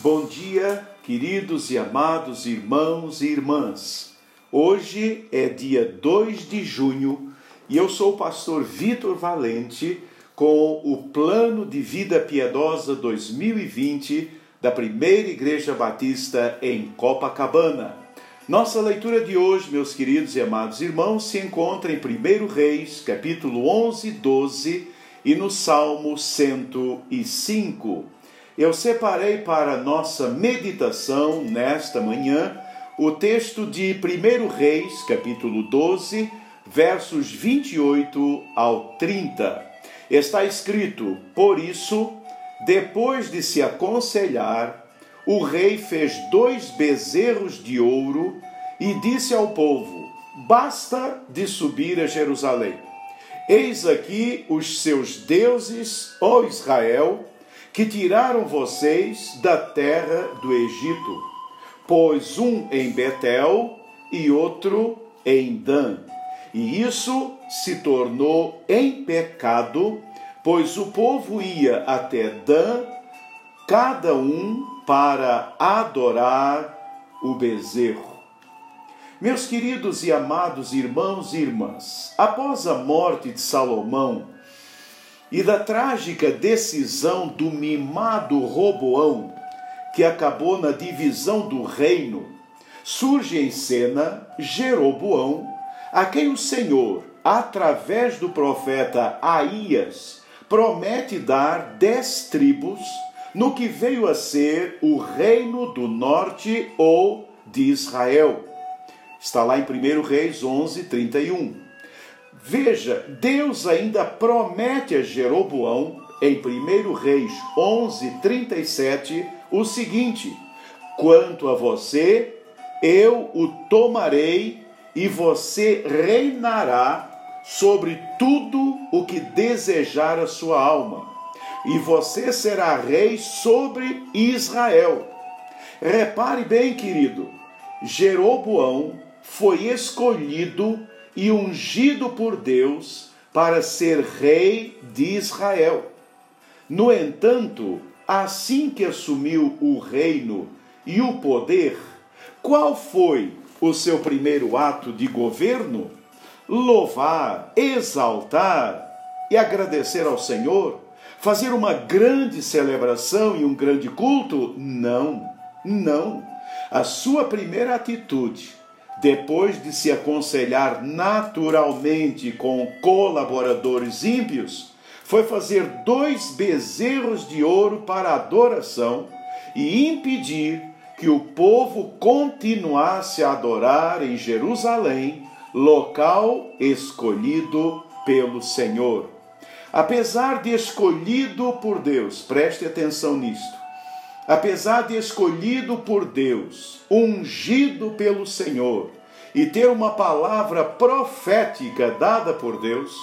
Bom dia, queridos e amados irmãos e irmãs. Hoje é dia 2 de junho e eu sou o pastor Vitor Valente com o Plano de Vida Piedosa 2020 da Primeira Igreja Batista em Copacabana. Nossa leitura de hoje, meus queridos e amados irmãos, se encontra em 1 Reis, capítulo 11 e 12 e no Salmo 105 eu separei para nossa meditação nesta manhã o texto de 1 Reis, capítulo 12, versos 28 ao 30. Está escrito: Por isso, depois de se aconselhar, o rei fez dois bezerros de ouro e disse ao povo: Basta de subir a Jerusalém. Eis aqui os seus deuses, ó Israel, que tiraram vocês da terra do Egito, pois um em Betel e outro em Dan. E isso se tornou em pecado, pois o povo ia até Dan, cada um para adorar o bezerro. Meus queridos e amados irmãos e irmãs, após a morte de Salomão, e da trágica decisão do mimado Roboão, que acabou na divisão do reino, surge em cena Jeroboão, a quem o Senhor, através do profeta Aías, promete dar dez tribos no que veio a ser o reino do norte ou de Israel. Está lá em 1 Reis 11, 31. Veja, Deus ainda promete a Jeroboão, em 1 Reis 11, 37, o seguinte: Quanto a você, eu o tomarei e você reinará sobre tudo o que desejar a sua alma, e você será rei sobre Israel. Repare bem, querido, Jeroboão foi escolhido e ungido por Deus para ser rei de Israel. No entanto, assim que assumiu o reino e o poder, qual foi o seu primeiro ato de governo? Louvar, exaltar e agradecer ao Senhor? Fazer uma grande celebração e um grande culto? Não, não. A sua primeira atitude depois de se aconselhar naturalmente com colaboradores ímpios, foi fazer dois bezerros de ouro para adoração e impedir que o povo continuasse a adorar em Jerusalém, local escolhido pelo Senhor. Apesar de escolhido por Deus, preste atenção nisto apesar de escolhido por Deus, ungido pelo Senhor e ter uma palavra profética dada por Deus,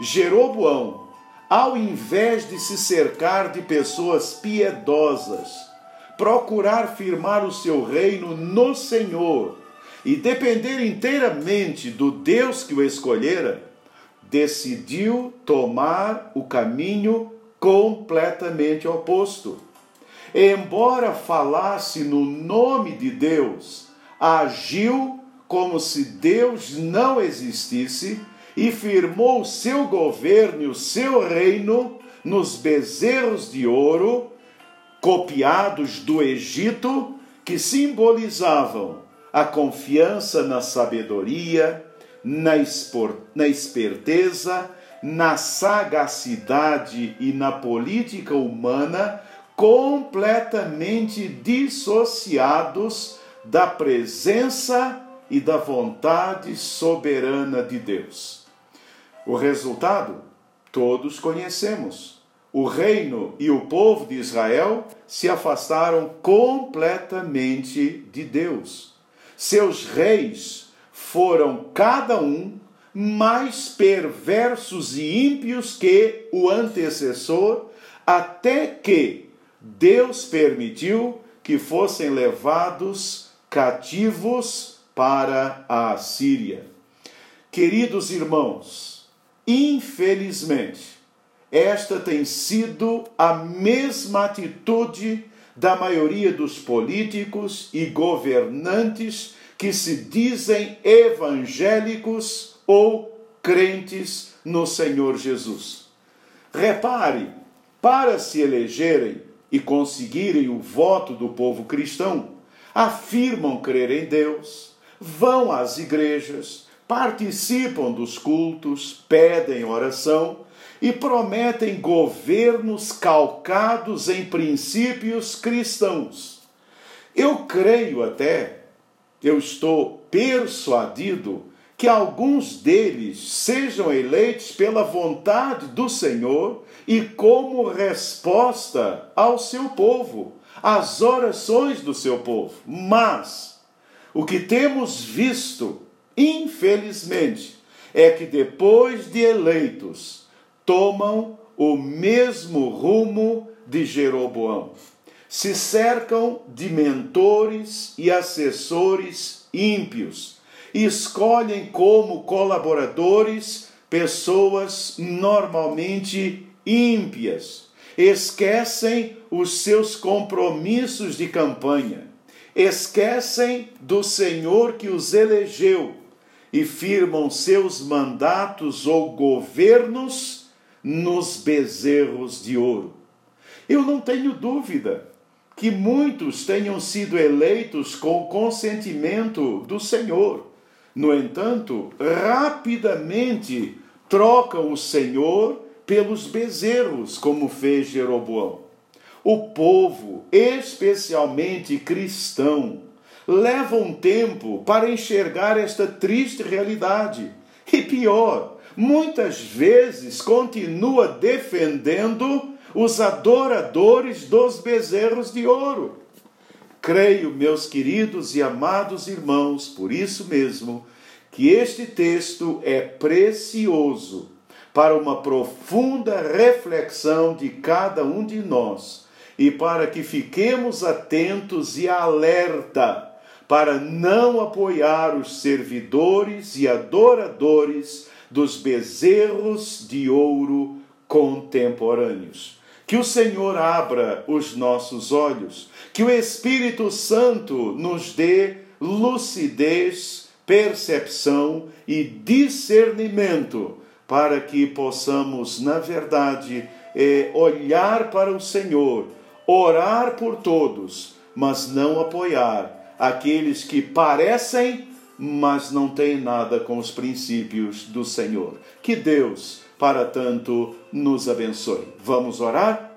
Jeroboão, ao invés de se cercar de pessoas piedosas, procurar firmar o seu reino no Senhor e depender inteiramente do Deus que o escolhera, decidiu tomar o caminho completamente oposto embora falasse no nome de Deus, agiu como se Deus não existisse e firmou o seu governo e o seu reino nos bezerros de ouro copiados do Egito que simbolizavam a confiança na sabedoria, na, espor, na esperteza, na sagacidade e na política humana completamente dissociados da presença e da vontade soberana de Deus. O resultado, todos conhecemos. O reino e o povo de Israel se afastaram completamente de Deus. Seus reis foram cada um mais perversos e ímpios que o antecessor, até que Deus permitiu que fossem levados cativos para a Assíria. Queridos irmãos, infelizmente, esta tem sido a mesma atitude da maioria dos políticos e governantes que se dizem evangélicos ou crentes no Senhor Jesus. Repare, para se elegerem e conseguirem o voto do povo cristão, afirmam crer em Deus, vão às igrejas, participam dos cultos, pedem oração e prometem governos calcados em princípios cristãos. Eu creio até, eu estou persuadido que alguns deles sejam eleitos pela vontade do Senhor e como resposta ao seu povo, às orações do seu povo. Mas o que temos visto, infelizmente, é que depois de eleitos, tomam o mesmo rumo de Jeroboão. Se cercam de mentores e assessores ímpios e escolhem como colaboradores pessoas normalmente ímpias. Esquecem os seus compromissos de campanha, esquecem do Senhor que os elegeu e firmam seus mandatos ou governos nos bezerros de ouro. Eu não tenho dúvida que muitos tenham sido eleitos com o consentimento do Senhor. No entanto, rapidamente trocam o Senhor pelos bezerros, como fez Jeroboão. O povo, especialmente cristão, leva um tempo para enxergar esta triste realidade. E pior, muitas vezes continua defendendo os adoradores dos bezerros de ouro. Creio, meus queridos e amados irmãos, por isso mesmo, que este texto é precioso para uma profunda reflexão de cada um de nós e para que fiquemos atentos e alerta para não apoiar os servidores e adoradores dos bezerros de ouro contemporâneos. Que o Senhor abra os nossos olhos, que o Espírito Santo nos dê lucidez, percepção e discernimento para que possamos, na verdade, é, olhar para o Senhor, orar por todos, mas não apoiar aqueles que parecem, mas não têm nada com os princípios do Senhor. Que Deus, para tanto, nos abençoe. Vamos orar?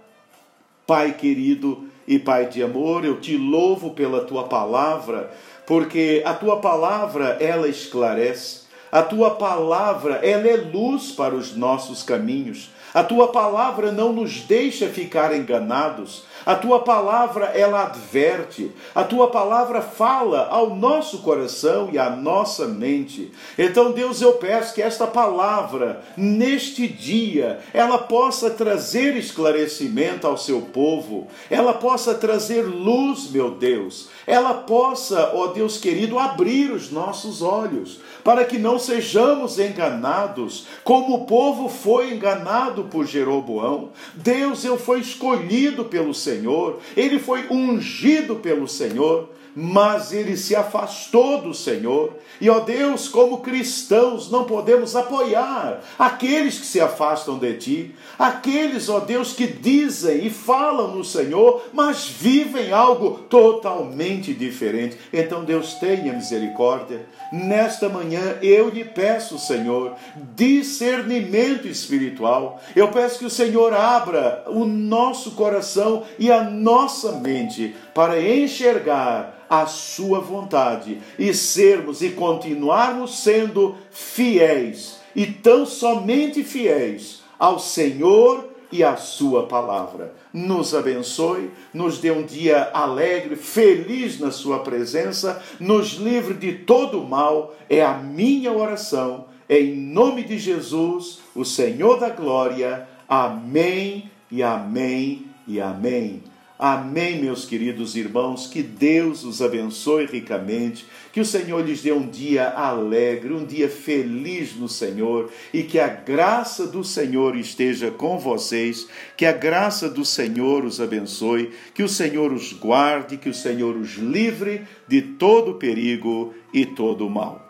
Pai querido e Pai de amor, eu te louvo pela tua palavra, porque a tua palavra ela esclarece a tua palavra, ela é luz para os nossos caminhos. A tua palavra não nos deixa ficar enganados. A tua palavra ela adverte. A tua palavra fala ao nosso coração e à nossa mente. Então, Deus, eu peço que esta palavra neste dia ela possa trazer esclarecimento ao seu povo. Ela possa trazer luz, meu Deus. Ela possa, ó Deus querido, abrir os nossos olhos para que não sejamos enganados, como o povo foi enganado por Jeroboão. Deus, eu fui escolhido pelo Senhor, ele foi ungido pelo Senhor mas ele se afastou do Senhor. E, ó Deus, como cristãos, não podemos apoiar aqueles que se afastam de ti, aqueles, ó Deus, que dizem e falam no Senhor, mas vivem algo totalmente diferente. Então, Deus, tenha misericórdia. Nesta manhã, eu lhe peço, Senhor, discernimento espiritual. Eu peço que o Senhor abra o nosso coração e a nossa mente para enxergar a sua vontade e sermos e continuarmos sendo fiéis e tão somente fiéis ao Senhor e à sua palavra. Nos abençoe, nos dê um dia alegre, feliz na sua presença, nos livre de todo mal, é a minha oração. Em nome de Jesus, o Senhor da glória. Amém e amém e amém. Amém, meus queridos irmãos, que Deus os abençoe ricamente, que o Senhor lhes dê um dia alegre, um dia feliz no Senhor e que a graça do Senhor esteja com vocês, que a graça do Senhor os abençoe, que o Senhor os guarde, que o Senhor os livre de todo perigo e todo mal.